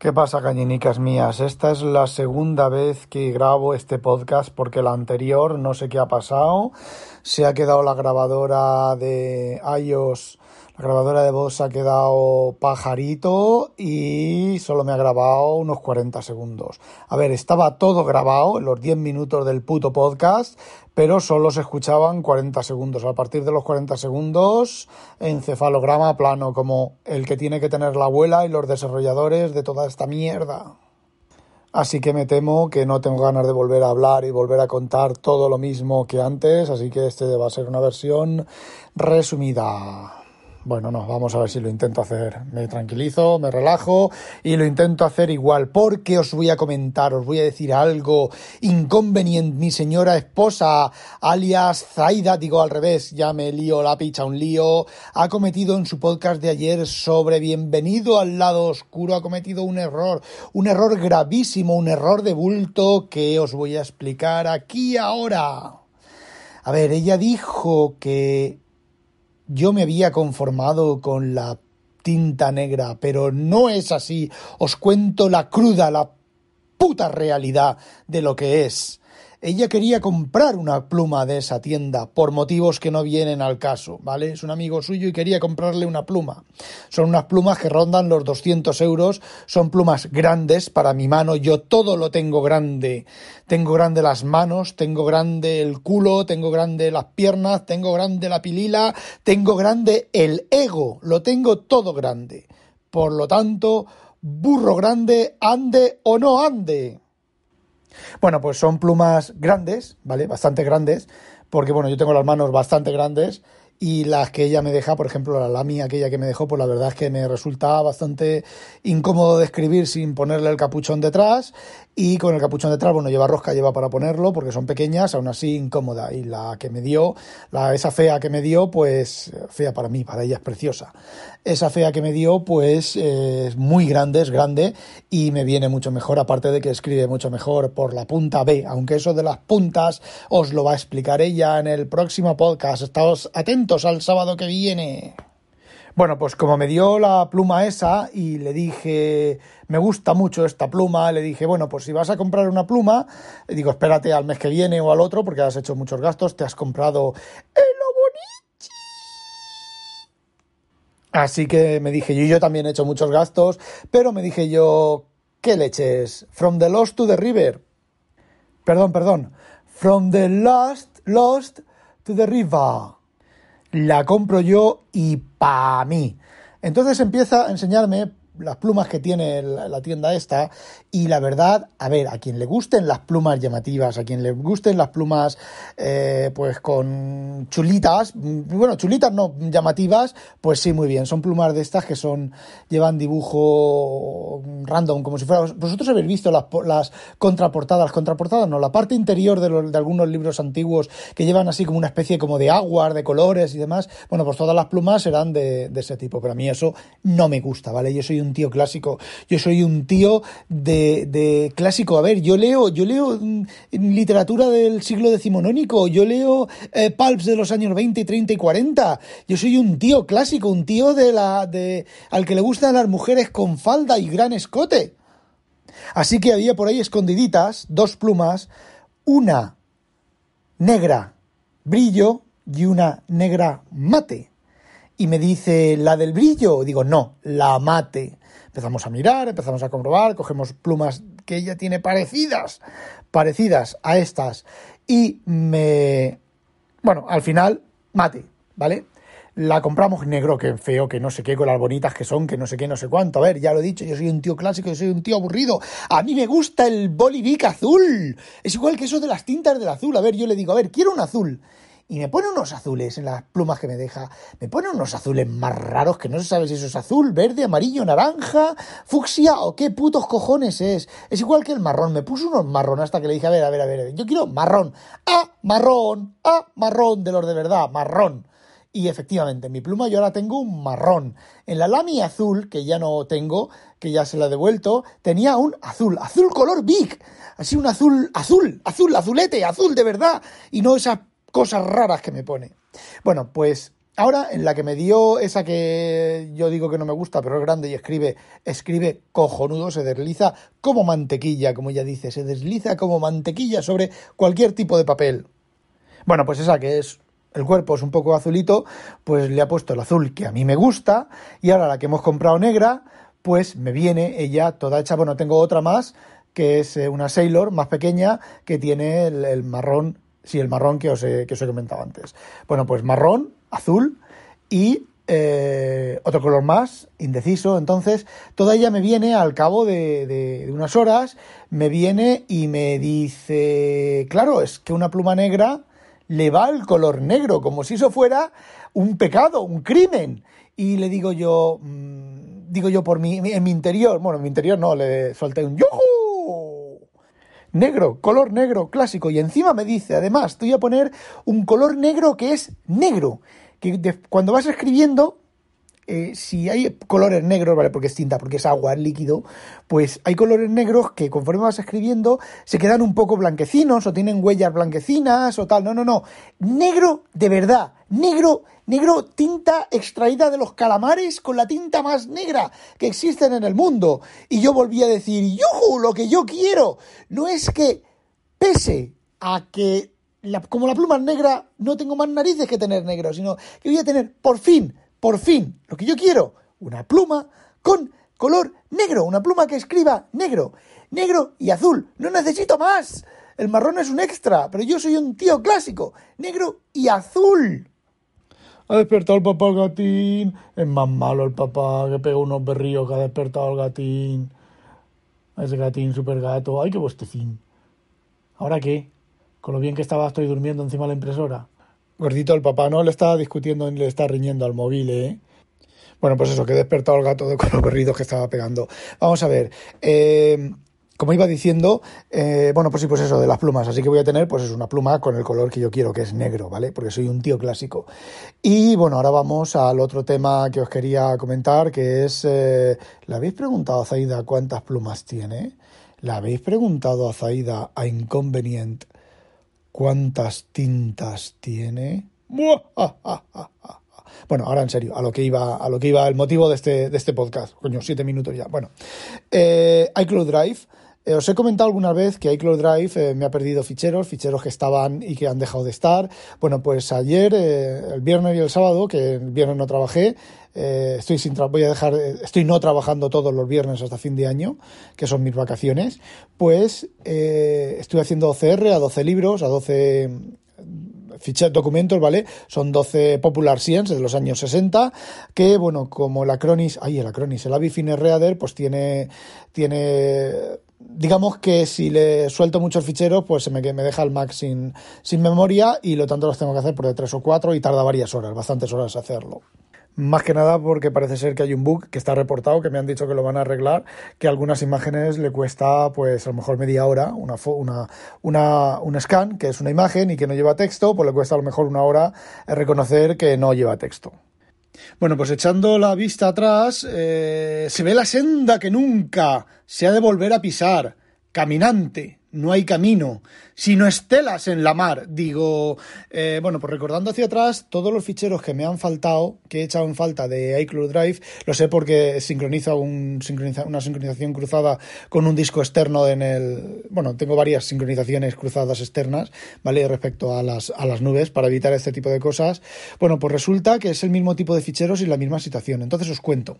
¿Qué pasa, cañinicas mías? Esta es la segunda vez que grabo este podcast porque la anterior no sé qué ha pasado. Se ha quedado la grabadora de iOS, grabadora de voz ha quedado pajarito y solo me ha grabado unos 40 segundos. A ver, estaba todo grabado en los 10 minutos del puto podcast, pero solo se escuchaban 40 segundos. A partir de los 40 segundos, encefalograma plano, como el que tiene que tener la abuela y los desarrolladores de toda esta mierda. Así que me temo que no tengo ganas de volver a hablar y volver a contar todo lo mismo que antes, así que este va a ser una versión resumida. Bueno, no, vamos a ver si lo intento hacer. Me tranquilizo, me relajo y lo intento hacer igual, porque os voy a comentar, os voy a decir algo inconveniente. Mi señora esposa, alias Zaida, digo al revés, ya me lío la picha, un lío, ha cometido en su podcast de ayer sobre Bienvenido al lado oscuro, ha cometido un error, un error gravísimo, un error de bulto que os voy a explicar aquí ahora. A ver, ella dijo que yo me había conformado con la tinta negra, pero no es así. Os cuento la cruda, la puta realidad de lo que es. Ella quería comprar una pluma de esa tienda por motivos que no vienen al caso, ¿vale? Es un amigo suyo y quería comprarle una pluma. Son unas plumas que rondan los 200 euros, son plumas grandes para mi mano, yo todo lo tengo grande. Tengo grande las manos, tengo grande el culo, tengo grande las piernas, tengo grande la pilila, tengo grande el ego, lo tengo todo grande. Por lo tanto, burro grande, ande o no ande. Bueno, pues son plumas grandes, ¿vale? Bastante grandes, porque bueno, yo tengo las manos bastante grandes y las que ella me deja, por ejemplo, la lami aquella que me dejó, pues la verdad es que me resulta bastante incómodo de escribir sin ponerle el capuchón detrás y con el capuchón detrás, bueno, lleva rosca, lleva para ponerlo porque son pequeñas, aún así incómoda y la que me dio, la esa fea que me dio, pues fea para mí, para ella es preciosa. Esa fea que me dio, pues es muy grande, es grande y me viene mucho mejor, aparte de que escribe mucho mejor por la punta B, aunque eso de las puntas os lo va a explicar ella en el próximo podcast. Estáos atentos al sábado que viene. Bueno, pues como me dio la pluma esa y le dije, me gusta mucho esta pluma, le dije, bueno, pues si vas a comprar una pluma, digo, espérate al mes que viene o al otro porque has hecho muchos gastos, te has comprado Así que me dije yo, yo también he hecho muchos gastos, pero me dije yo, ¿qué leches? From the lost to the river. Perdón, perdón. From the lost, lost to the river. La compro yo y pa' mí. Entonces empieza a enseñarme las plumas que tiene la tienda esta y la verdad, a ver, a quien le gusten las plumas llamativas, a quien le gusten las plumas eh, pues con chulitas, bueno, chulitas no llamativas, pues sí, muy bien, son plumas de estas que son, llevan dibujo random, como si fuera, vosotros habéis visto las, las contraportadas, contraportadas no, la parte interior de, de algunos libros antiguos que llevan así como una especie como de aguas, de colores y demás, bueno, pues todas las plumas serán de, de ese tipo, pero a mí eso no me gusta, ¿vale? Yo soy un tío clásico, yo soy un tío de, de clásico. A ver, yo leo, yo leo mm, literatura del siglo decimonónico, yo leo eh, pulps de los años 20, 30 y 40. Yo soy un tío clásico, un tío de la, de, al que le gustan las mujeres con falda y gran escote. Así que había por ahí escondiditas dos plumas, una negra brillo y una negra mate. Y me dice, ¿la del brillo? Digo, no, la mate. Empezamos a mirar, empezamos a comprobar, cogemos plumas que ella tiene parecidas, parecidas a estas, y me... Bueno, al final, mate, ¿vale? La compramos negro, que feo, que no sé qué, con las bonitas que son, que no sé qué, no sé cuánto. A ver, ya lo he dicho, yo soy un tío clásico, yo soy un tío aburrido. A mí me gusta el Bolivic azul. Es igual que eso de las tintas del azul. A ver, yo le digo, a ver, quiero un azul y me pone unos azules en las plumas que me deja. Me pone unos azules más raros que no se sabe si eso es azul, verde, amarillo, naranja, fucsia o qué putos cojones es. Es igual que el marrón. Me puso unos marrón hasta que le dije, a ver, a ver, a ver, yo quiero marrón. Ah, marrón. Ah, marrón de los de verdad, marrón. Y efectivamente, en mi pluma yo ahora tengo un marrón. En la lami azul, que ya no tengo, que ya se la he devuelto, tenía un azul, azul color big. Así un azul, azul, azul, azulete, azul de verdad. Y no esa cosas raras que me pone. Bueno, pues Ahora, en la que me dio esa que yo digo que no me gusta, pero es grande y escribe, escribe cojonudo, se desliza como mantequilla, como ella dice, se desliza como mantequilla sobre cualquier tipo de papel. Bueno, pues esa que es el cuerpo es un poco azulito, pues le ha puesto el azul que a mí me gusta y ahora la que hemos comprado negra, pues me viene ella toda hecha, bueno, tengo otra más que es eh, una Sailor más pequeña que tiene el, marrón, sí, el marrón que os, he, que os he comentado antes. Bueno, pues marrón, azul y eh, otro color más, indeciso. Entonces, toda ella me viene al cabo de, de, unas horas, me viene y me dice, claro, es que una pluma negra le va el color negro, como si eso fuera un pecado, un crimen. Y le digo yo, mm, digo yo por mi, en mi interior, bueno, en mi interior no, le solté un ¡Yuhu! Negro, color negro, clásico. Y encima me dice, además, te voy a poner un color negro que es negro que cuando vas escribiendo, eh, si hay colores negros, ¿vale? Porque es tinta, porque es agua, es líquido, pues hay colores negros que conforme vas escribiendo se quedan un poco blanquecinos o tienen huellas blanquecinas o tal. No, no, no. Negro de verdad. Negro, negro, tinta extraída de los calamares con la tinta más negra que existen en el mundo. Y yo volví a decir, ¡yuju! Lo que yo quiero no es que pese a que como la pluma es negra, no tengo más narices que tener negro, sino que voy a tener, por fin, por fin, lo que yo quiero, una pluma con color negro, una pluma que escriba negro, negro y azul. No necesito más. El marrón es un extra, pero yo soy un tío clásico, negro y azul. Ha despertado el papá al gatín. Es más malo el papá que pega unos berríos que ha despertado al gatín. Ese gatín super gato. Ay, qué bostecín. ¿Ahora qué? Con lo bien que estaba, estoy durmiendo encima de la impresora. Gordito, el papá no le está discutiendo ni le está riñendo al móvil, ¿eh? Bueno, pues eso, que he despertado el gato de con los berridos que estaba pegando. Vamos a ver. Eh, como iba diciendo, eh, bueno, pues sí, pues eso, de las plumas. Así que voy a tener, pues es una pluma con el color que yo quiero, que es negro, ¿vale? Porque soy un tío clásico. Y bueno, ahora vamos al otro tema que os quería comentar, que es, eh, ¿le habéis preguntado a Zaida cuántas plumas tiene? ¿Le habéis preguntado a Zaida a Inconvenient ¿Cuántas tintas tiene? Bueno, ahora en serio, a lo que iba, a lo que iba el motivo de este, de este podcast. Coño, siete minutos ya. Bueno, eh, iCloud Drive. Eh, os he comentado alguna vez que iCloud Drive eh, me ha perdido ficheros, ficheros que estaban y que han dejado de estar. Bueno, pues ayer, el viernes y el sábado, que el viernes no trabajé, eh, estoy sin voy a dejar, estoy no trabajando todos los viernes hasta fin de año, que son mis vacaciones, pues eh, estoy haciendo OCR a 12 libros, a 12 mm, documentos, ¿vale? Son 12 Popular Science de los años 60, que, bueno, como el Acronis, ay, el Acronis, el Avifine Reader, pues tiene, tiene, digamos que si le suelto muchos ficheros, pues se me, me deja el Mac sin, sin memoria y lo tanto los tengo que hacer por de tres o cuatro y tarda varias horas, bastantes horas hacerlo. Más que nada porque parece ser que hay un bug que está reportado, que me han dicho que lo van a arreglar, que algunas imágenes le cuesta pues a lo mejor media hora, una, una, una, un scan, que es una imagen y que no lleva texto, pues le cuesta a lo mejor una hora reconocer que no lleva texto. Bueno, pues echando la vista atrás, eh, se ve la senda que nunca se ha de volver a pisar, caminante, no hay camino, sino estelas en la mar. Digo, eh, bueno, pues recordando hacia atrás, todos los ficheros que me han faltado, que he echado en falta de iCloud Drive, lo sé porque sincroniza, un, sincroniza una sincronización cruzada con un disco externo en el... Bueno, tengo varias sincronizaciones cruzadas externas, ¿vale? Respecto a las, a las nubes para evitar este tipo de cosas. Bueno, pues resulta que es el mismo tipo de ficheros y la misma situación. Entonces os cuento.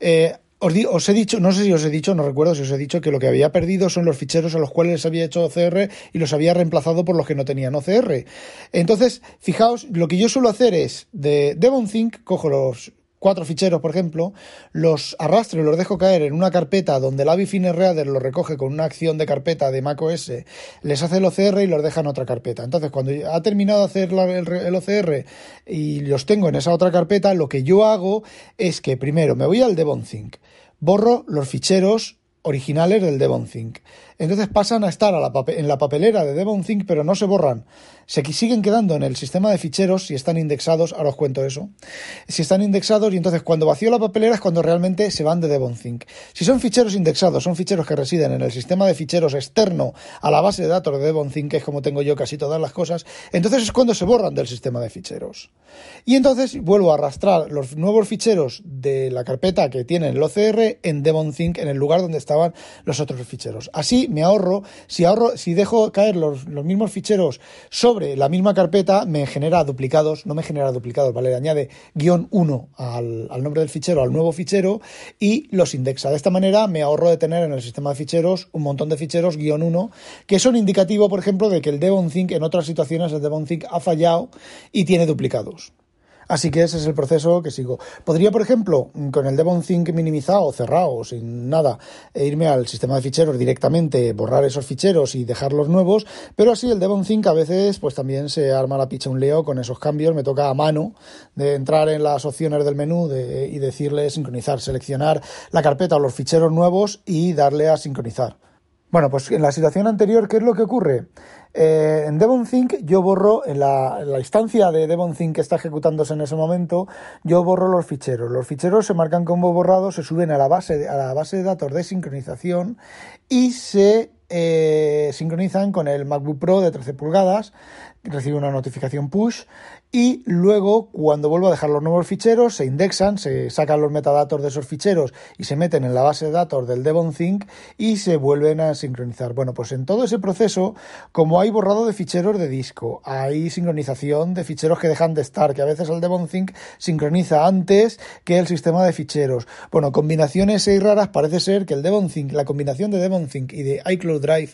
Eh, os, he dicho, no sé si os he dicho, no recuerdo si os he dicho que lo que había perdido son los ficheros a los cuales les había hecho OCR y los había reemplazado por los que no tenían OCR. Entonces, fijaos, lo que yo suelo hacer es de DevonThink, cojo los cuatro ficheros, por ejemplo, los arrastro y los dejo caer en una carpeta donde el Avifine Reader los recoge con una acción de carpeta de macOS, les hace el OCR y los deja en otra carpeta. Entonces, cuando ha terminado de hacer el, OCR y los tengo en esa otra carpeta, lo que yo hago es que primero me voy al DevonThink, borro los ficheros originales del DevonThink. Entonces pasan a estar en la papelera de DevonThink, pero no se borran. Se siguen quedando en el sistema de ficheros si están indexados, ahora os cuento eso. Si están indexados y entonces cuando vacío la papelera es cuando realmente se van de DevonThink. Si son ficheros indexados, son ficheros que residen en el sistema de ficheros externo a la base de datos de DevonThink, que es como tengo yo casi todas las cosas, entonces es cuando se borran del sistema de ficheros. Y entonces vuelvo a arrastrar los nuevos ficheros de la carpeta que tiene el OCR en DevonThink en el lugar donde estaban los otros ficheros. Así me ahorro, si ahorro, si dejo caer los, los mismos ficheros sobre la misma carpeta, me genera duplicados, no me genera duplicados, ¿vale? Añade guion 1 al, al nombre del fichero, al nuevo fichero y los indexa. De esta manera me ahorro de tener en el sistema de ficheros un montón de ficheros guion 1 que son indicativos, por ejemplo, de que el DevonThink en otras situaciones el DevonThink ha fallado y tiene duplicados. Así que ese es el proceso que sigo. Podría, por ejemplo, con el DevonThink minimizado, cerrado, sin nada, e irme al sistema de ficheros directamente, borrar esos ficheros y dejarlos nuevos, pero así el DevonThink a veces pues también se arma la picha un leo con esos cambios, me toca a mano de entrar en las opciones del menú y decirle sincronizar, seleccionar la carpeta o los ficheros nuevos y darle a sincronizar. Bueno, pues en la situación anterior, ¿qué es lo que ocurre? Eh, en DevonThink yo borro, en la, instancia de DevonThink que está ejecutándose en ese momento, yo borro los ficheros. Los ficheros se marcan como borrados, se suben a la base, a la base de datos de sincronización y se eh, sincronizan con el MacBook Pro de 13 pulgadas, recibe una notificación push y luego cuando vuelvo a dejar los nuevos ficheros se indexan, se sacan los metadatos de esos ficheros y se meten en la base de datos del DevonThink y se vuelven a sincronizar. Bueno, pues en todo ese proceso, como hay borrado de ficheros de disco, hay sincronización de ficheros que dejan de estar, que a veces el DevonThink sincroniza antes que el sistema de ficheros. Bueno, combinaciones raras parece ser que el DevonThink, la combinación de DevonThink y de iCloud Drive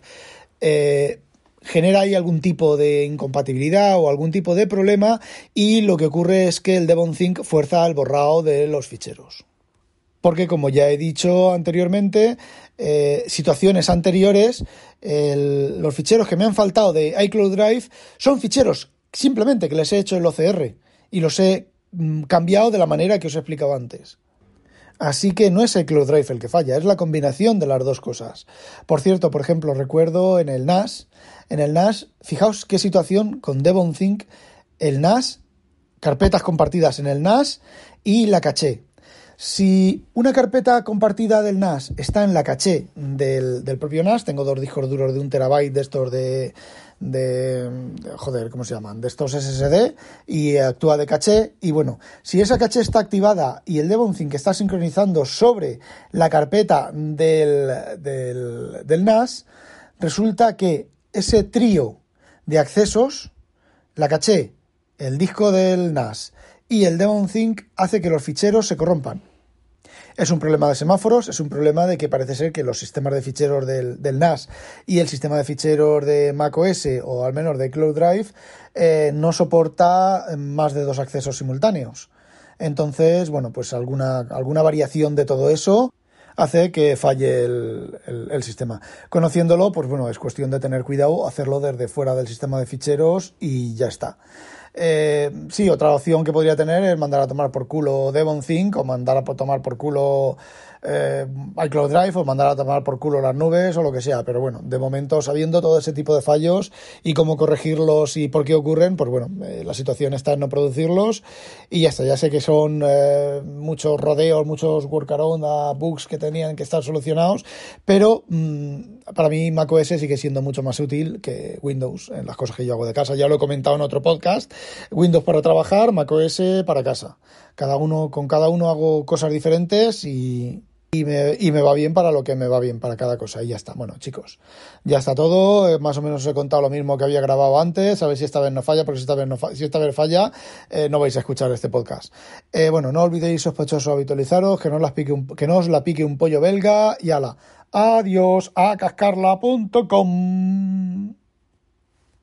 eh, genera ahí algún tipo de incompatibilidad o algún tipo de problema y lo que ocurre es que el DevonThink fuerza el borrado de los ficheros. Porque como ya he dicho anteriormente, eh, situaciones anteriores, los ficheros que me han faltado de iCloud Drive son ficheros simplemente que les he hecho el OCR y los he mm, cambiado de la manera que os he explicado antes. Así que no es el Cloud Drive el que falla, es la combinación de las dos cosas. Por cierto, por ejemplo, recuerdo en el NAS, en el NAS, fijaos qué situación con DevonThink, el NAS, carpetas compartidas en el NAS y la caché. Si una carpeta compartida del NAS está en la caché del, del propio NAS, tengo dos discos duros de un terabyte de estos de, de, joder, ¿cómo se llaman? De estos SSD y actúa de caché. Y bueno, si esa caché está activada y el DevonThink está sincronizando sobre la carpeta del, del, del NAS, resulta que ese trío de accesos, la caché, el disco del NAS y el DevonThink hace que los ficheros se corrompan. Es un problema de semáforos, es un problema de que parece ser que los sistemas de ficheros del, NAS y el sistema de ficheros de macOS o al menos de Cloud Drive eh, no soporta más de dos accesos simultáneos. Entonces, bueno, pues alguna, alguna variación de todo eso hace que falle el, el, sistema. Conociéndolo, pues bueno, es cuestión de tener cuidado, hacerlo desde fuera del sistema de ficheros y ya está. Eh, sí, otra opción que podría tener es mandar a tomar por culo DevonThink o mandar a tomar por culo eh, iCloud Drive o mandar a tomar por culo las nubes o lo que sea. Pero bueno, de momento, sabiendo todo ese tipo de fallos y cómo corregirlos y por qué ocurren, pues bueno, eh, la situación está en no producirlos y ya está. Ya sé que son muchos rodeos, muchos workaround, bugs que tenían que estar solucionados, pero mm, para mí macOS sigue siendo mucho más útil que Windows en las cosas que yo hago de casa. Ya lo he comentado en otro podcast. Windows para trabajar, macOS para casa. Cada uno, con cada uno hago cosas diferentes y, y me, y me, va bien para lo que me va bien para cada cosa. Y ya está. Bueno, chicos, ya está todo. Eh, más o menos os he contado lo mismo que había grabado antes. A ver si esta vez no falla, porque si esta vez, no si esta vez falla, eh, no vais a escuchar este podcast. Eh, bueno, no olvidéis, sospechosos, habitualizaros, que no, las pique un, que no os la pique un pollo belga y ala. Adiós a cascarla.com.